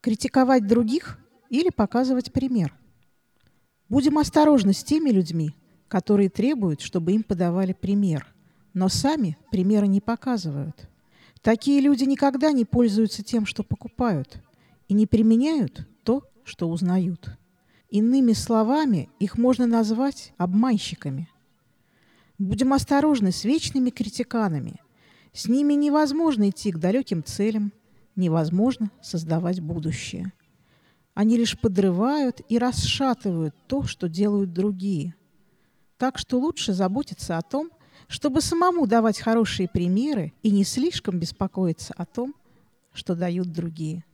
Критиковать других или показывать пример. Будем осторожны с теми людьми, которые требуют, чтобы им подавали пример, но сами примера не показывают. Такие люди никогда не пользуются тем, что покупают, и не применяют то, что узнают. Иными словами, их можно назвать обманщиками. Будем осторожны с вечными критиканами. С ними невозможно идти к далеким целям, невозможно создавать будущее. Они лишь подрывают и расшатывают то, что делают другие. Так что лучше заботиться о том, чтобы самому давать хорошие примеры и не слишком беспокоиться о том, что дают другие.